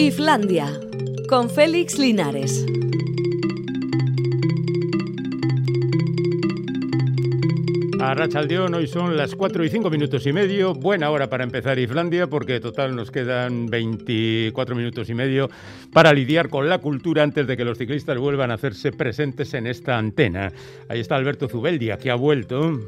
Islandia, con Félix Linares. A Rachaldeón hoy son las 4 y 5 minutos y medio. Buena hora para empezar Islandia porque total nos quedan 24 minutos y medio para lidiar con la cultura antes de que los ciclistas vuelvan a hacerse presentes en esta antena. Ahí está Alberto Zubeldia que ha vuelto.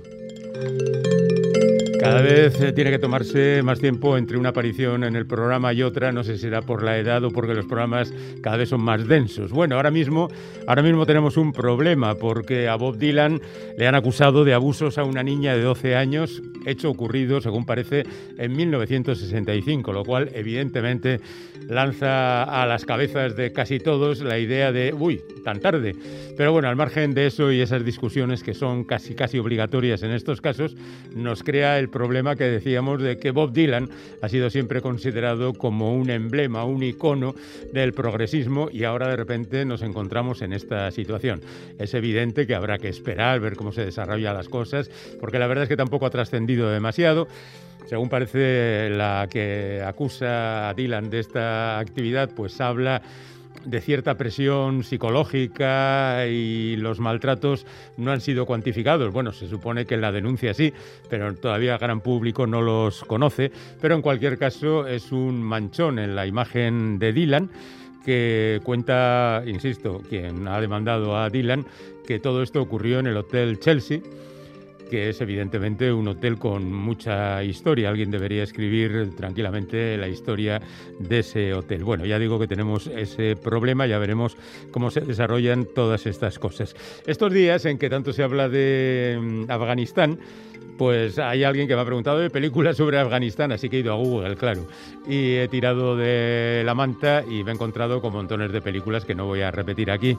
Cada vez eh, tiene que tomarse más tiempo entre una aparición en el programa y otra, no sé si será por la edad o porque los programas cada vez son más densos. Bueno, ahora mismo, ahora mismo tenemos un problema porque a Bob Dylan le han acusado de abusos a una niña de 12 años, hecho ocurrido, según parece, en 1965, lo cual evidentemente lanza a las cabezas de casi todos la idea de, uy, tan tarde. Pero bueno, al margen de eso y esas discusiones que son casi casi obligatorias en estos casos, nos crea el problema que decíamos de que Bob Dylan ha sido siempre considerado como un emblema, un icono del progresismo y ahora de repente nos encontramos en esta situación. Es evidente que habrá que esperar, ver cómo se desarrollan las cosas, porque la verdad es que tampoco ha trascendido demasiado. Según parece la que acusa a Dylan de esta actividad, pues habla de cierta presión psicológica y los maltratos no han sido cuantificados. Bueno, se supone que la denuncia sí, pero todavía gran público no los conoce. Pero en cualquier caso es un manchón en la imagen de Dylan que cuenta, insisto, quien ha demandado a Dylan, que todo esto ocurrió en el Hotel Chelsea que es evidentemente un hotel con mucha historia. Alguien debería escribir tranquilamente la historia de ese hotel. Bueno, ya digo que tenemos ese problema, ya veremos cómo se desarrollan todas estas cosas. Estos días en que tanto se habla de mm, Afganistán, pues hay alguien que me ha preguntado de películas sobre Afganistán, así que he ido a Google, claro. Y he tirado de la manta y me he encontrado con montones de películas que no voy a repetir aquí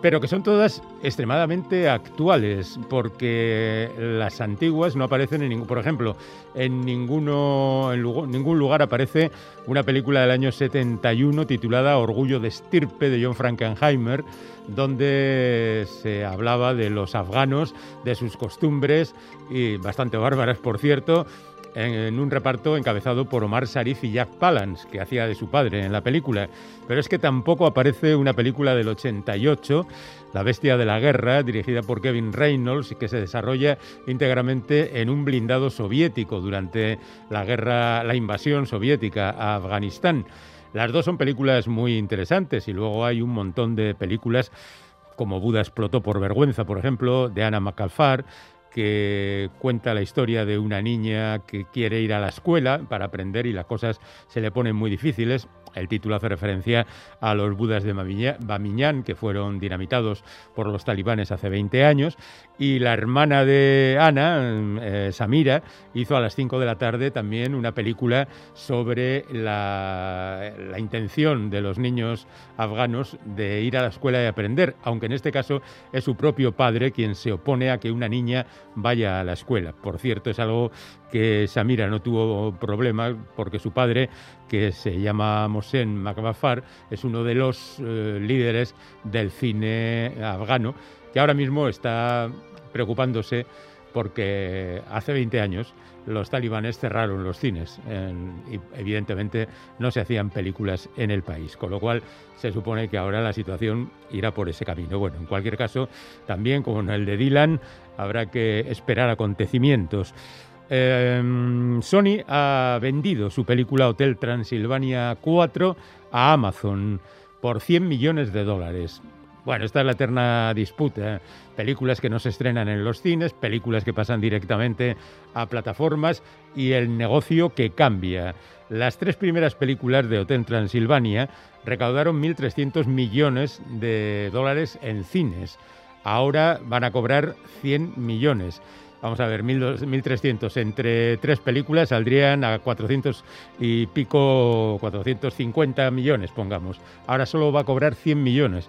pero que son todas extremadamente actuales, porque las antiguas no aparecen en ningún, por ejemplo, en ninguno, en ningún lugar aparece una película del año 71 titulada Orgullo de estirpe de John Frankenheimer, donde se hablaba de los afganos, de sus costumbres y bastante bárbaras, por cierto, en, un reparto encabezado por Omar Sharif y Jack Palance, que hacía de su padre en la película. Pero es que tampoco aparece una película del 88, La Bestia de la Guerra, dirigida por Kevin Reynolds, que se desarrolla íntegramente en un blindado soviético durante la guerra, la invasión soviética a Afganistán. Las dos son películas muy interesantes y luego hay un montón de películas como Buda explotó por vergüenza, por ejemplo, de Anna McAlfar, que cuenta la historia de una niña que quiere ir a la escuela para aprender y las cosas se le ponen muy difíciles. El título hace referencia a los budas de Bamiyan, que fueron dinamitados por los talibanes hace 20 años. Y la hermana de Ana, eh, Samira, hizo a las 5 de la tarde también una película sobre la intención de los niños afganos de ir a la escuela y aprender, aunque en este caso es su propio padre quien se opone a que una niña vaya a la escuela. Por cierto, es algo que Samira no tuvo problemas porque su padre, que se llama Mohsen Makbafar, es uno de los eh, líderes del cine afgano, que ahora mismo está preocupándose porque hace 20 años los talibanes cerraron los cines y evidentemente no se hacían películas en el país, con lo cual se supone que ahora la situación irá por ese camino. Bueno, en cualquier caso, también como en el de Dylan, habrá que esperar acontecimientos. Em, Sony ha vendido su película Hotel Transilvania 4 a Amazon por 100 millones de dólares. Bueno, esta es la eterna disputa. ¿eh? Películas que no se estrenan en los cines, películas que pasan directamente a plataformas y el negocio que cambia. Las tres primeras películas de Hotel Transilvania recaudaron 1.300 millones de dólares en cines. Ahora van a cobrar 100 millones. Vamos a ver, 1.300 entre tres películas saldrían a 400 y pico, 450 millones, pongamos. Ahora solo va a cobrar 100 millones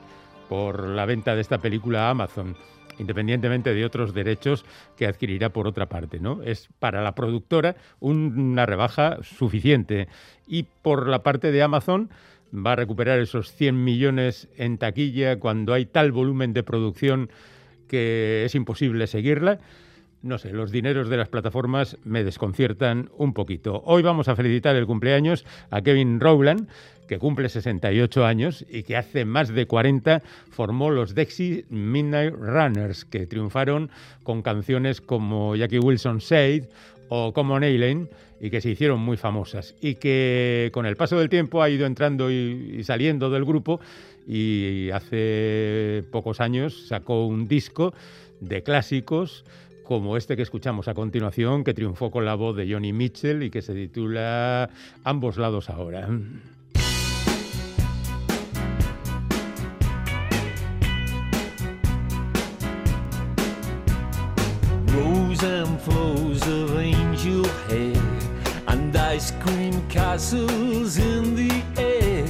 por la venta de esta película a Amazon, independientemente de otros derechos que adquirirá por otra parte. ¿no? Es para la productora una rebaja suficiente. Y por la parte de Amazon va a recuperar esos 100 millones en taquilla cuando hay tal volumen de producción que es imposible seguirla no sé, los dineros de las plataformas me desconciertan un poquito. Hoy vamos a felicitar el cumpleaños a Kevin Rowland, que cumple 68 años y que hace más de 40 formó los Dexy Midnight Runners, que triunfaron con canciones como Jackie Wilson Said o Common Aileen y que se hicieron muy famosas y que con el paso del tiempo ha ido entrando y, saliendo del grupo y hace pocos años sacó un disco de clásicos como este que escuchamos a continuación, que triunfó con la voz de Johnny Mitchell y que se titula Ambos lados ahora. and flows of angel hair and ice cream castles in the air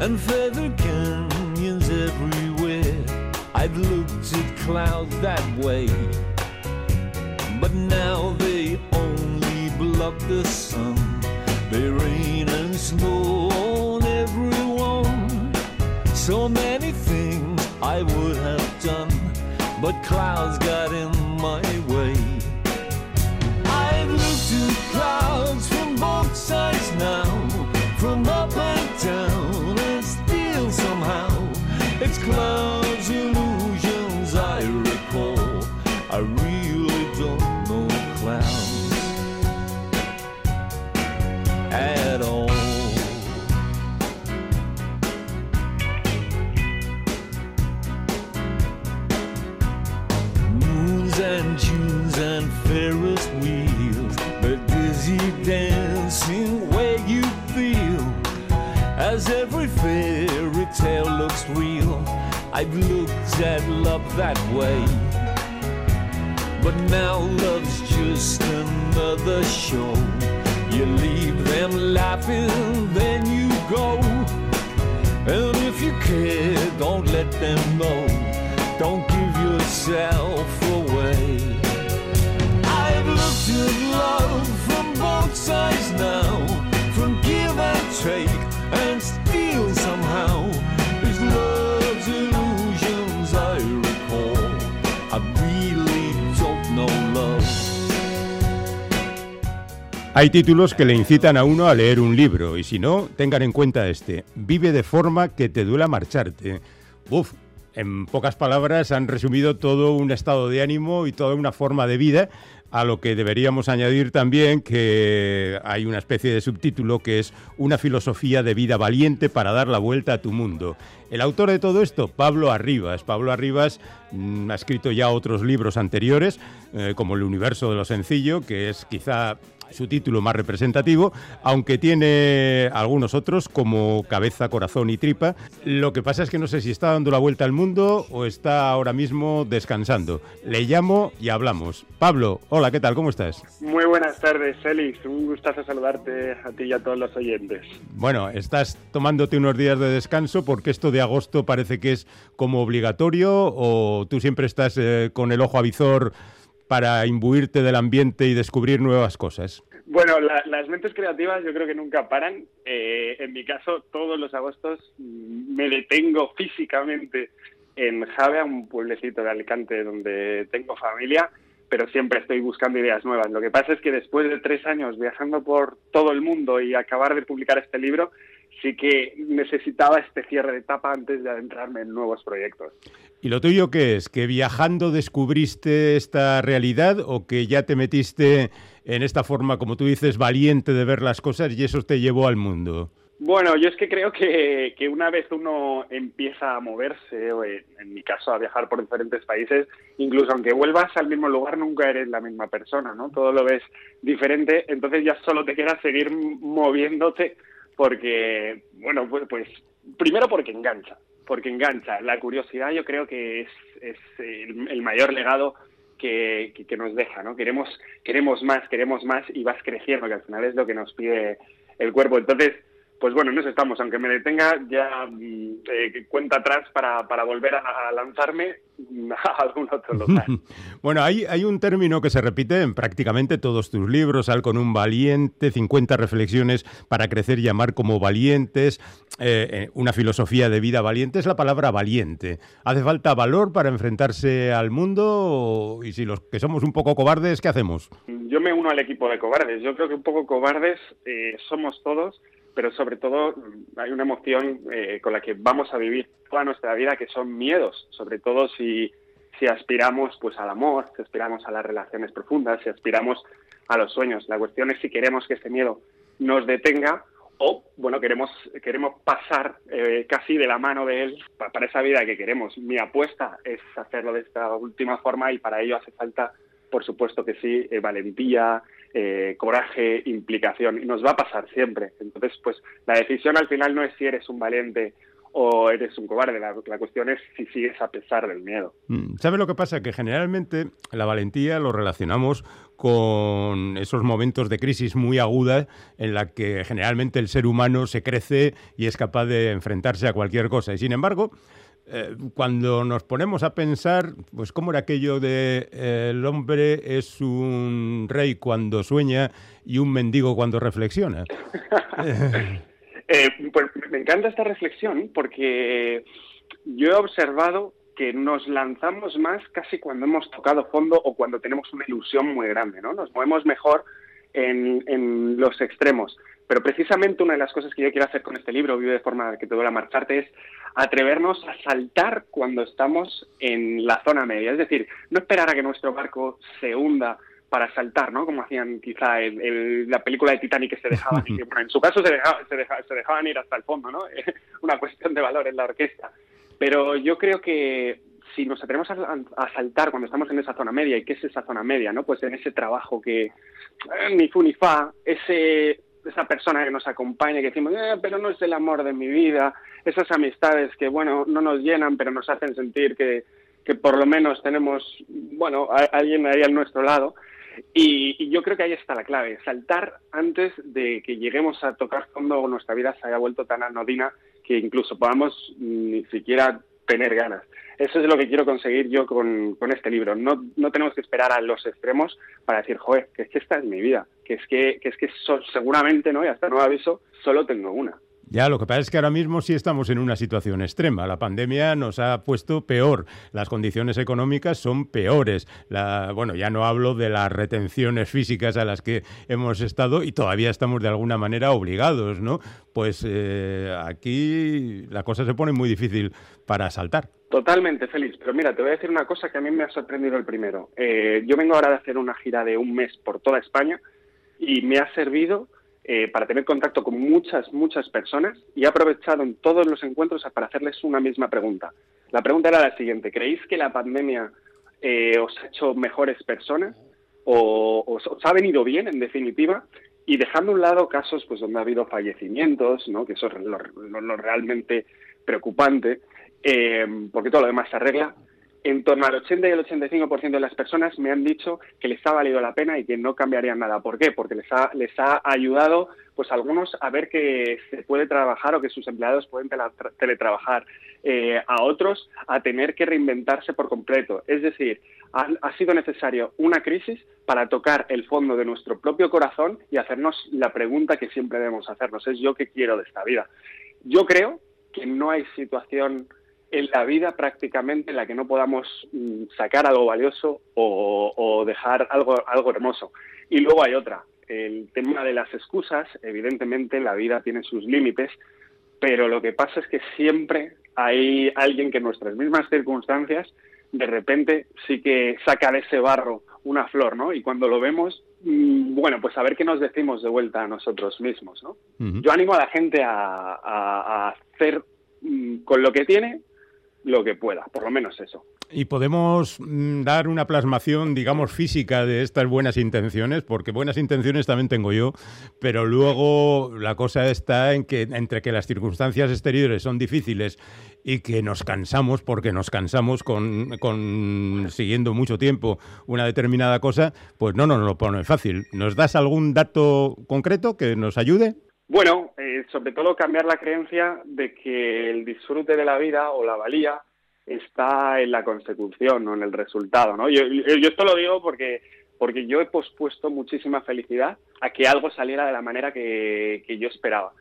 and feather canyons everywhere. I've looked at clouds that way, but now they only block the sun. They rain and snow on everyone. So many things I would have done, but clouds got in my way. I've looked at love that way. But now love's just another show. You leave them laughing, then you go. And if you care, don't let them know. Don't give yourself away. I've looked at love from both sides now, from give and take, and Hay títulos que le incitan a uno a leer un libro, y si no, tengan en cuenta este. Vive de forma que te duela marcharte. Uf, en pocas palabras han resumido todo un estado de ánimo y toda una forma de vida, a lo que deberíamos añadir también que hay una especie de subtítulo que es una filosofía de vida valiente para dar la vuelta a tu mundo. El autor de todo esto, Pablo Arribas. Pablo Arribas mm, ha escrito ya otros libros anteriores, eh, como El universo de lo sencillo, que es quizá su título más representativo, aunque tiene algunos otros como Cabeza, Corazón y Tripa. Lo que pasa es que no sé si está dando la vuelta al mundo o está ahora mismo descansando. Le llamo y hablamos. Pablo, hola, ¿qué tal? ¿Cómo estás? Muy buenas tardes, Félix. Un gustazo saludarte a ti y a todos los oyentes. Bueno, estás tomándote unos días de descanso porque esto de agosto parece que es como obligatorio o tú siempre estás eh, con el ojo avizor para imbuirte del ambiente y descubrir nuevas cosas? Bueno, las mentes creativas yo creo que nunca paran. Eh, en mi caso, todos los agostos mm, me detengo físicamente en Javea, un pueblecito de Alicante donde tengo familia, pero siempre estoy buscando ideas nuevas. Lo que pasa es que después de tres años viajando por todo el mundo y acabar de publicar este libro, sí que necesitaba este cierre de etapa antes de adentrarme en nuevos proyectos. ¿Y lo tuyo qué es? ¿Que viajando descubriste esta realidad o que ya te metiste en esta forma, como tú dices, valiente de ver las cosas y eso te llevó al mundo? Bueno, yo es que creo que, una vez uno empieza a moverse, o en, en, mi caso a viajar por diferentes países, incluso aunque vuelvas al mismo lugar, nunca eres la misma persona, ¿no? Todo lo ves diferente, entonces ya solo te queda seguir moviéndote porque, bueno, pues, pues primero porque engancha, porque engancha. La curiosidad yo creo que es, es el, mayor legado que, que, nos deja, ¿no? Queremos, queremos más, queremos más y vas creciendo, que al final es lo que nos pide el cuerpo. Entonces, pues bueno, en eso estamos. Aunque me detenga, ya mm, eh, cuenta atrás para, para volver a, lanzarme a algún otro lugar. bueno, hay, hay un término que se repite en prácticamente todos tus libros, Al con un valiente, 50 reflexiones para crecer y amar como valientes, eh, eh, una filosofía de vida valiente, es la palabra valiente. ¿Hace falta valor para enfrentarse al mundo? Y si los que somos un poco cobardes, ¿qué hacemos? Yo me uno al equipo de cobardes. Yo creo que un poco cobardes somos todos pero sobre todo hay una emoción eh, con la que vamos a vivir toda nuestra vida que son miedos, sobre todo si, si aspiramos pues al amor, si aspiramos a las relaciones profundas, si aspiramos a los sueños. La cuestión es si queremos que ese miedo nos detenga o bueno queremos queremos pasar eh, casi de la mano de él para esa vida que queremos. Mi apuesta es hacerlo de esta última forma y para ello hace falta por supuesto que sí, eh, valentía, eh, coraje, implicación, y nos va a pasar siempre. Entonces, pues la decisión al final no es si eres un valiente o eres un cobarde, la, cuestión es si sigues a pesar del miedo. Mm, ¿Sabes lo que pasa? Que generalmente la valentía lo relacionamos con esos momentos de crisis muy agudas en la que generalmente el ser humano se crece y es capaz de enfrentarse a cualquier cosa. Y sin embargo, eh, cuando nos ponemos a pensar, pues cómo era aquello de eh, el hombre es un rey cuando sueña y un mendigo cuando reflexiona. Eh, pues me encanta esta reflexión porque yo he observado que nos lanzamos más casi cuando hemos tocado fondo o cuando tenemos una ilusión muy grande, ¿no? Nos movemos mejor en, en los extremos. Pero precisamente una de las cosas que yo quiero hacer con este libro, Vive de forma que te duela marcharte, es atrevernos a saltar cuando estamos en la zona media. Es decir, no esperar a que nuestro barco se hunda para saltar, ¿no? Como hacían quizá en, la película de Titanic que se dejaban, en su caso se, se, dejaban ir hasta el fondo, ¿no? Una cuestión de valor en la orquesta. Pero yo creo que si nos atrevemos a, saltar cuando estamos en esa zona media, ¿y qué es esa zona media? no Pues en ese trabajo que eh, ni fu ni fa, ese esa persona que nos acompaña, que decimos, eh, pero no es el amor de mi vida, esas amistades que, bueno, no nos llenan, pero nos hacen sentir que, que por lo menos tenemos, bueno, a, alguien ahí al nuestro lado. Y, yo creo que ahí está la clave, saltar antes de que lleguemos a tocar fondo nuestra vida se haya vuelto tan anodina que incluso podamos ni siquiera tener ganas. Eso es lo que quiero conseguir yo con, este libro. No, no, tenemos que esperar a los extremos para decir, joder, que es que esta es mi vida, que es que, que, es que seguramente, ¿no? y hasta nuevo aviso, solo tengo una. Ya, lo que pasa es que ahora mismo sí estamos en una situación extrema. La pandemia nos ha puesto peor. Las condiciones económicas son peores. Bueno, ya no hablo de las retenciones físicas a las que hemos estado y todavía estamos de alguna manera obligados, ¿no? Pues eh, aquí la cosa se pone muy difícil para saltar. Totalmente, Félix. Pero mira, te voy a decir una cosa que a mí me ha sorprendido el primero. Eh, yo vengo ahora de hacer una gira de un mes por toda España y me ha servido eh, para tener contacto con muchas, muchas personas y he aprovechado en todos los encuentros para hacerles una misma pregunta. La pregunta era la siguiente, ¿creéis que la pandemia eh, os ha hecho mejores personas o os, ha venido bien, en definitiva? Y dejando a un lado casos pues, donde ha habido fallecimientos, ¿no? que eso es lo, realmente preocupante, eh, porque todo lo demás se arregla, en torno al 80 y el 85% de las personas me han dicho que les ha valido la pena y que no cambiarían nada. ¿Por qué? Porque les ha, les ha ayudado, pues algunos a ver que se puede trabajar o que sus empleados pueden teletrabajar, eh, a otros a tener que reinventarse por completo. Es decir, ha, ha sido necesario una crisis para tocar el fondo de nuestro propio corazón y hacernos la pregunta que siempre debemos hacernos, es yo qué quiero de esta vida. Yo creo que no hay situación en la vida prácticamente en la que no podamos mm, sacar algo valioso o, dejar algo, algo hermoso. Y luego hay otra, el tema de las excusas, evidentemente la vida tiene sus límites, pero lo que pasa es que siempre hay alguien que en nuestras mismas circunstancias de repente sí que saca de ese barro una flor, ¿no? Y cuando lo vemos, mm, bueno, pues a ver qué nos decimos de vuelta a nosotros mismos, ¿no? Yo animo a la gente a hacer mm, con lo que tiene lo que pueda, por lo menos eso. Y podemos mm, dar una plasmación, digamos, física de estas buenas intenciones, porque buenas intenciones también tengo yo, pero luego la cosa está en que entre que las circunstancias exteriores son difíciles y que nos cansamos, porque nos cansamos con, con siguiendo mucho tiempo una determinada cosa, pues no nos lo pone fácil. ¿Nos das algún dato concreto que nos ayude? Bueno, eh, sobre todo cambiar la creencia de que el disfrute de la vida o la valía está en la consecución, no en el resultado, ¿no? Yo, esto lo digo porque porque yo he pospuesto muchísima felicidad a que algo saliera de la manera que, yo esperaba.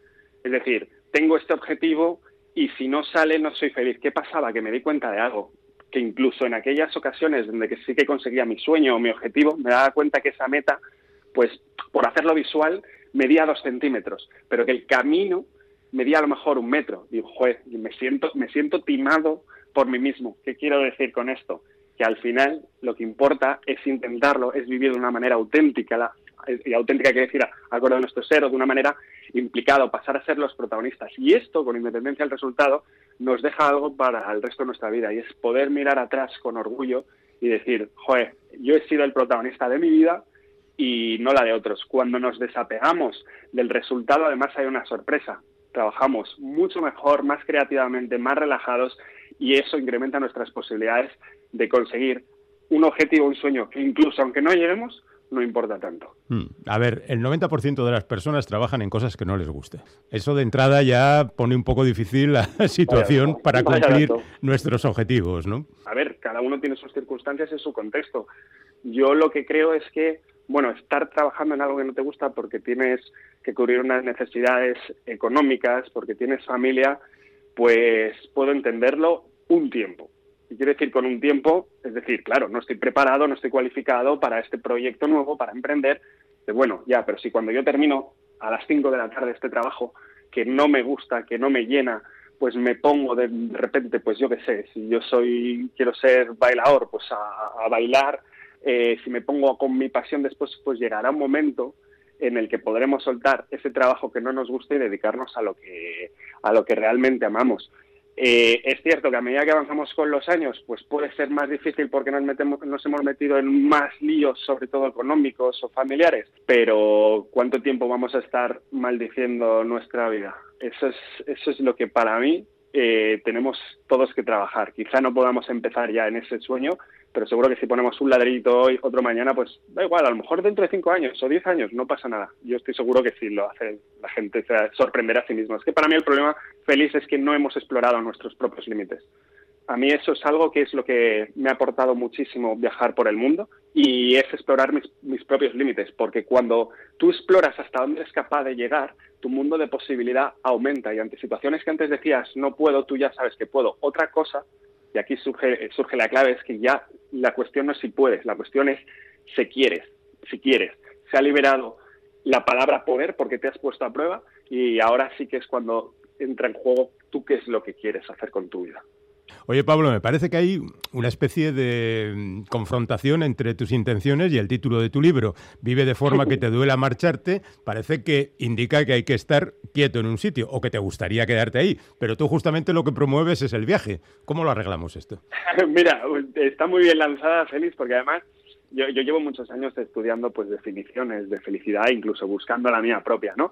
Es decir, tengo este objetivo y si no sale no soy feliz. ¿Qué pasaba? Que me di cuenta de algo, que incluso en aquellas ocasiones donde sí que conseguía mi sueño o mi objetivo, me daba cuenta que esa meta, pues por hacerlo visual, medía dos centímetros, pero que el camino medía a lo mejor un metro. Digo, joder, me siento, me siento timado por mí mismo. ¿Qué quiero decir con esto? Que al final lo que importa es intentarlo, es vivir de una manera auténtica, y auténtica quiere decir acorde a nuestro ser o de una manera implicada, pasar a ser los protagonistas. Y esto, con independencia del resultado, nos deja algo para el resto de nuestra vida y es poder mirar atrás con orgullo y decir, joder, yo he sido el protagonista de mi vida y no la de otros. Cuando nos desapegamos del resultado, además hay una sorpresa. Trabajamos mucho mejor, más creativamente, más relajados y eso incrementa nuestras posibilidades de conseguir un objetivo, un sueño que incluso aunque no lleguemos, no importa tanto. Hmm. A ver, el 90% de las personas trabajan en cosas que no les guste. Eso de entrada ya pone un poco difícil la situación para cumplir nuestros objetivos, ¿no? A ver, cada uno tiene sus circunstancias y su contexto. Yo lo que creo es que, bueno, estar trabajando en algo que no te gusta porque tienes que cubrir unas necesidades económicas, porque tienes familia, pues puedo entenderlo un tiempo quiero decir con un tiempo, es decir, claro, no estoy preparado, no estoy cualificado para este proyecto nuevo, para emprender. De, bueno, ya, pero si cuando yo termino a las 5 de la tarde este trabajo que no me gusta, que no me llena, pues me pongo de repente, pues yo qué sé, si yo soy, quiero ser bailador, pues a, bailar, eh, si me pongo con mi pasión después, pues llegará un momento en el que podremos soltar ese trabajo que no nos gusta y dedicarnos a lo que, a lo que realmente amamos. Eh, es cierto que a medida que avanzamos con los años, pues puede ser más difícil porque nos, metemos, nos hemos metido en más líos, sobre todo económicos o familiares, pero ¿cuánto tiempo vamos a estar maldiciendo nuestra vida? Eso es, eso es lo que para mí eh, tenemos todos que trabajar. Quizá no podamos empezar ya en ese sueño, pero seguro que si ponemos un ladrillito hoy, otro mañana, pues da igual, a lo mejor dentro de cinco años o diez años no pasa nada. Yo estoy seguro que si lo hace la gente se sorprenderá a sí mismo. Es que para mí el problema feliz es que no hemos explorado nuestros propios límites. A mí eso es algo que es lo que me ha aportado muchísimo viajar por el mundo y es explorar mis, mis propios límites, porque cuando tú exploras hasta dónde eres capaz de llegar, tu mundo de posibilidad aumenta y ante situaciones que antes decías no puedo, tú ya sabes que puedo. Otra cosa y aquí surge, surge la clave, es que ya la cuestión no es si puedes, la cuestión es si quieres, si quieres. Se ha liberado la palabra poder porque te has puesto a prueba y ahora sí que es cuando entra en juego tú qué es lo que quieres hacer con tu vida. Oye, Pablo, me parece que hay una especie de mm, confrontación entre tus intenciones y el título de tu libro. Vive de forma que te duela marcharte. Parece que indica que hay que estar quieto en un sitio o que te gustaría quedarte ahí. Pero tú justamente lo que promueves es el viaje. ¿Cómo lo arreglamos esto? Mira, está muy bien lanzada, Félix, porque además yo, llevo muchos años estudiando pues definiciones de felicidad, incluso buscando la mía propia, ¿no?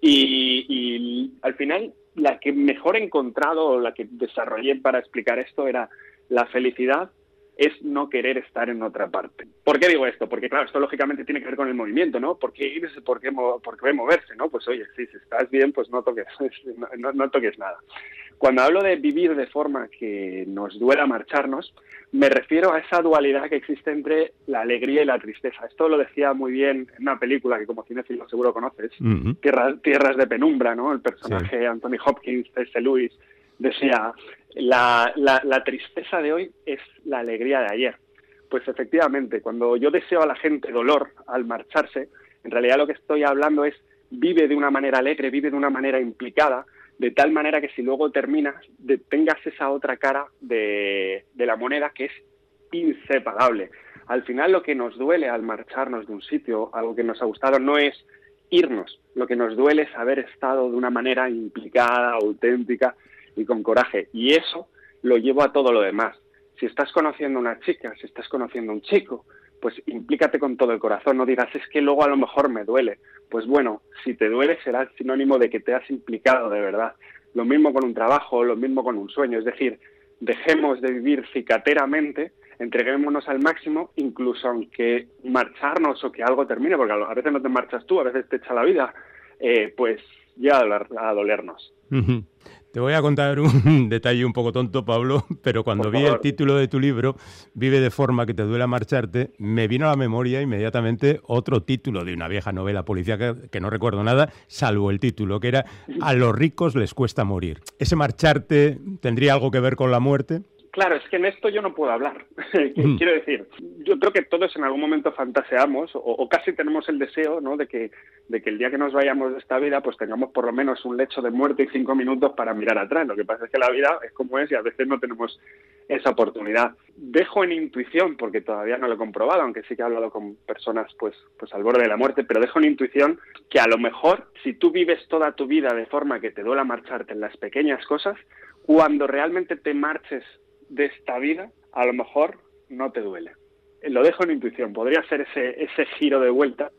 Y al final la que mejor he encontrado o la que desarrollé para explicar esto era la felicidad es no querer estar en otra parte. ¿Por qué digo esto? Porque, claro, esto lógicamente tiene que ver con el movimiento, ¿no? ¿Por qué irse? ¿Por qué, por qué moverse? ¿no? Pues oye, sí, si estás bien, pues no toques, no, no toques nada. Cuando hablo de vivir de forma que nos duela marcharnos, me refiero a esa dualidad que existe entre la alegría y la tristeza. Esto lo decía muy bien en una película que como cinéfilo seguro conoces, Tierras, Tierras de Penumbra, ¿no? El personaje Anthony Hopkins, C.S. Lewis, decía, la, la, tristeza de hoy es la alegría de ayer. Pues efectivamente, cuando yo deseo a la gente dolor al marcharse, en realidad lo que estoy hablando es vive de una manera alegre, vive de una manera implicada, de tal manera que si luego terminas, tengas esa otra cara de, de la moneda que es inseparable. Al final lo que nos duele al marcharnos de un sitio, algo que nos ha gustado, no es irnos, lo que nos duele es haber estado de una manera implicada, auténtica, y con coraje. Y eso lo llevo a todo lo demás. Si estás conociendo a una chica, si estás conociendo a un chico, pues implícate con todo el corazón, no digas es que luego a lo mejor me duele. Pues bueno, si te duele será sinónimo de que te has implicado de verdad. Lo mismo con un trabajo, lo mismo con un sueño, es decir, dejemos de vivir cicateramente, entreguémonos al máximo, incluso aunque marcharnos o que algo termine, porque a veces no te marchas tú, a veces te echa la vida, eh, pues llega a, dolernos. Te voy a contar un detalle un poco tonto, Pablo, pero cuando vi el título de tu libro, Vive de forma que te duela marcharte, me vino a la memoria inmediatamente otro título de una vieja novela policíaca que no recuerdo nada, salvo el título, que era A los ricos les cuesta morir. ¿Ese marcharte tendría algo que ver con la muerte? Claro, es que en esto yo no puedo hablar. Mm. Quiero decir, yo creo que todos en algún momento fantaseamos o, casi tenemos el deseo ¿no? de, que, de que el día que nos vayamos de esta vida pues tengamos por lo menos un lecho de muerte y cinco minutos para mirar atrás. Lo que pasa es que la vida es como es y a veces no tenemos esa oportunidad. Dejo en intuición, porque todavía no lo he comprobado, aunque sí que he hablado con personas pues, pues al borde de la muerte, pero dejo en intuición que a lo mejor si tú vives toda tu vida de forma que te duela marcharte en las pequeñas cosas, cuando realmente te marches de esta vida, a lo mejor no te duele. Lo dejo en intuición, podría ser ese, ese giro de vuelta.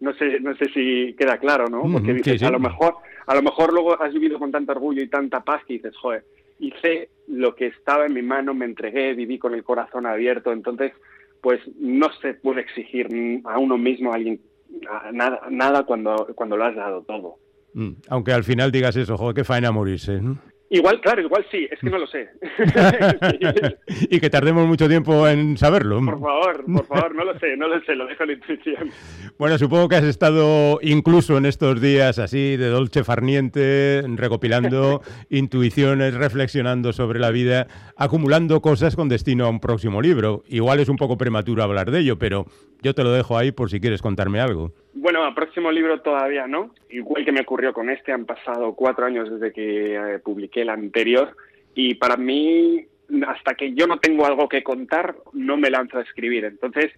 No sé, no sé si queda claro, ¿no? Porque dices, a lo mejor, a lo mejor luego has vivido con tanto orgullo y tanta paz que dices, joder, hice lo que estaba en mi mano, me entregué, viví con el corazón abierto, entonces, pues no se puede exigir a uno mismo, a alguien, nada, nada cuando, cuando lo has dado todo. Mm, aunque al final digas eso, joder, qué faena morirse. ¿no? Igual, claro, igual sí, es que no lo sé. y que tardemos mucho tiempo en saberlo. Por favor, por favor, no lo sé, no lo sé, lo dejo en la intuición. Bueno, supongo que has estado incluso en estos días así de dolce farniente, recopilando intuiciones, reflexionando sobre la vida, acumulando cosas con destino a un próximo libro. Igual es un poco prematuro hablar de ello, pero yo te lo dejo ahí por si quieres contarme algo. Bueno, al próximo libro todavía no. Igual que me ocurrió con este, han pasado cuatro años desde que eh, publiqué el anterior y para mí, hasta que yo no tengo algo que contar, no me lanzo a escribir. Entonces,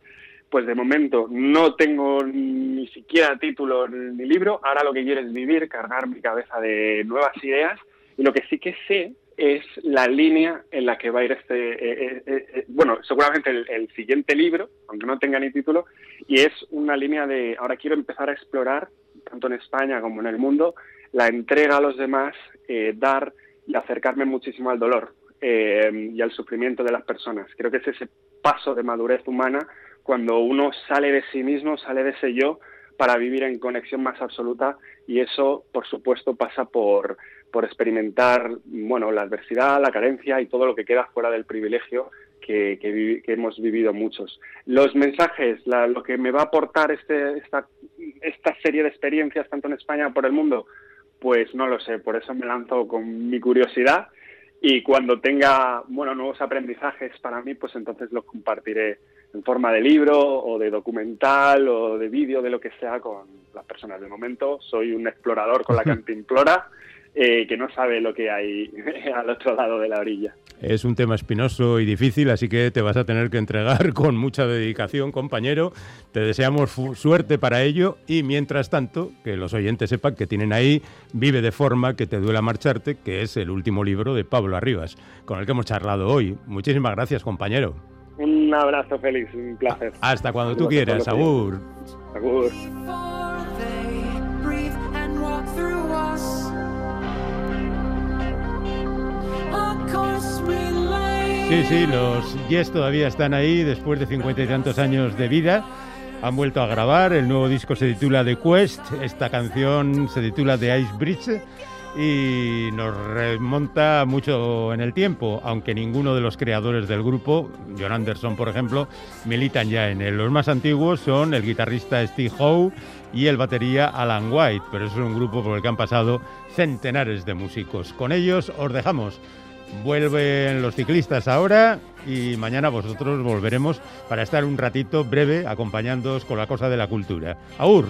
pues de momento no tengo ni siquiera título ni libro. Ahora lo que quiero es vivir, cargar mi cabeza de nuevas ideas y lo que sí que sé es la línea en la que va a ir este, eh, eh, eh, bueno, seguramente el, siguiente libro, aunque no tenga ni título, y es una línea de, ahora quiero empezar a explorar, tanto en España como en el mundo, la entrega a los demás, dar y acercarme muchísimo al dolor y al sufrimiento de las personas. Creo que es ese paso de madurez humana cuando uno sale de sí mismo, sale de ese yo, para vivir en conexión más absoluta y eso, por supuesto, pasa por por experimentar bueno, la adversidad, la carencia y todo lo que queda fuera del privilegio que, hemos vivido muchos. Los mensajes, lo que me va a aportar este, esta, esta serie de experiencias, tanto en España como por el mundo, pues no lo sé, por eso me lanzo con mi curiosidad y cuando tenga bueno, nuevos aprendizajes para mí, pues entonces los compartiré en forma de libro o de documental o de vídeo, de lo que sea, con las personas. De momento soy un explorador con la cantimplora eh, que no sabe lo que hay al otro lado de la orilla. Es un tema espinoso y difícil, así que te vas a tener que entregar con mucha dedicación, compañero. Te deseamos suerte para ello y mientras tanto, que los oyentes sepan que tienen ahí Vive de forma que te duela marcharte, que es el último libro de Pablo Arribas, con el que hemos charlado hoy. Muchísimas gracias, compañero. Un abrazo feliz, un placer. Hasta cuando tú quieras, Agur. Agur. Sí, sí, los Yes todavía están ahí después de cincuenta y tantos años de vida. Han vuelto a grabar, el nuevo disco se titula The Quest, esta canción se titula The Ice Bridge y nos remonta mucho en el tiempo, aunque ninguno de los creadores del grupo, John Anderson por ejemplo, militan ya en él. Los más antiguos son el guitarrista Steve Howe y el batería Alan White, pero es un grupo por el que han pasado centenares de músicos. Con ellos os dejamos. Vuelven los ciclistas ahora y mañana vosotros volveremos para estar un ratito breve acompañándoos con la cosa de la cultura. ¡Aur!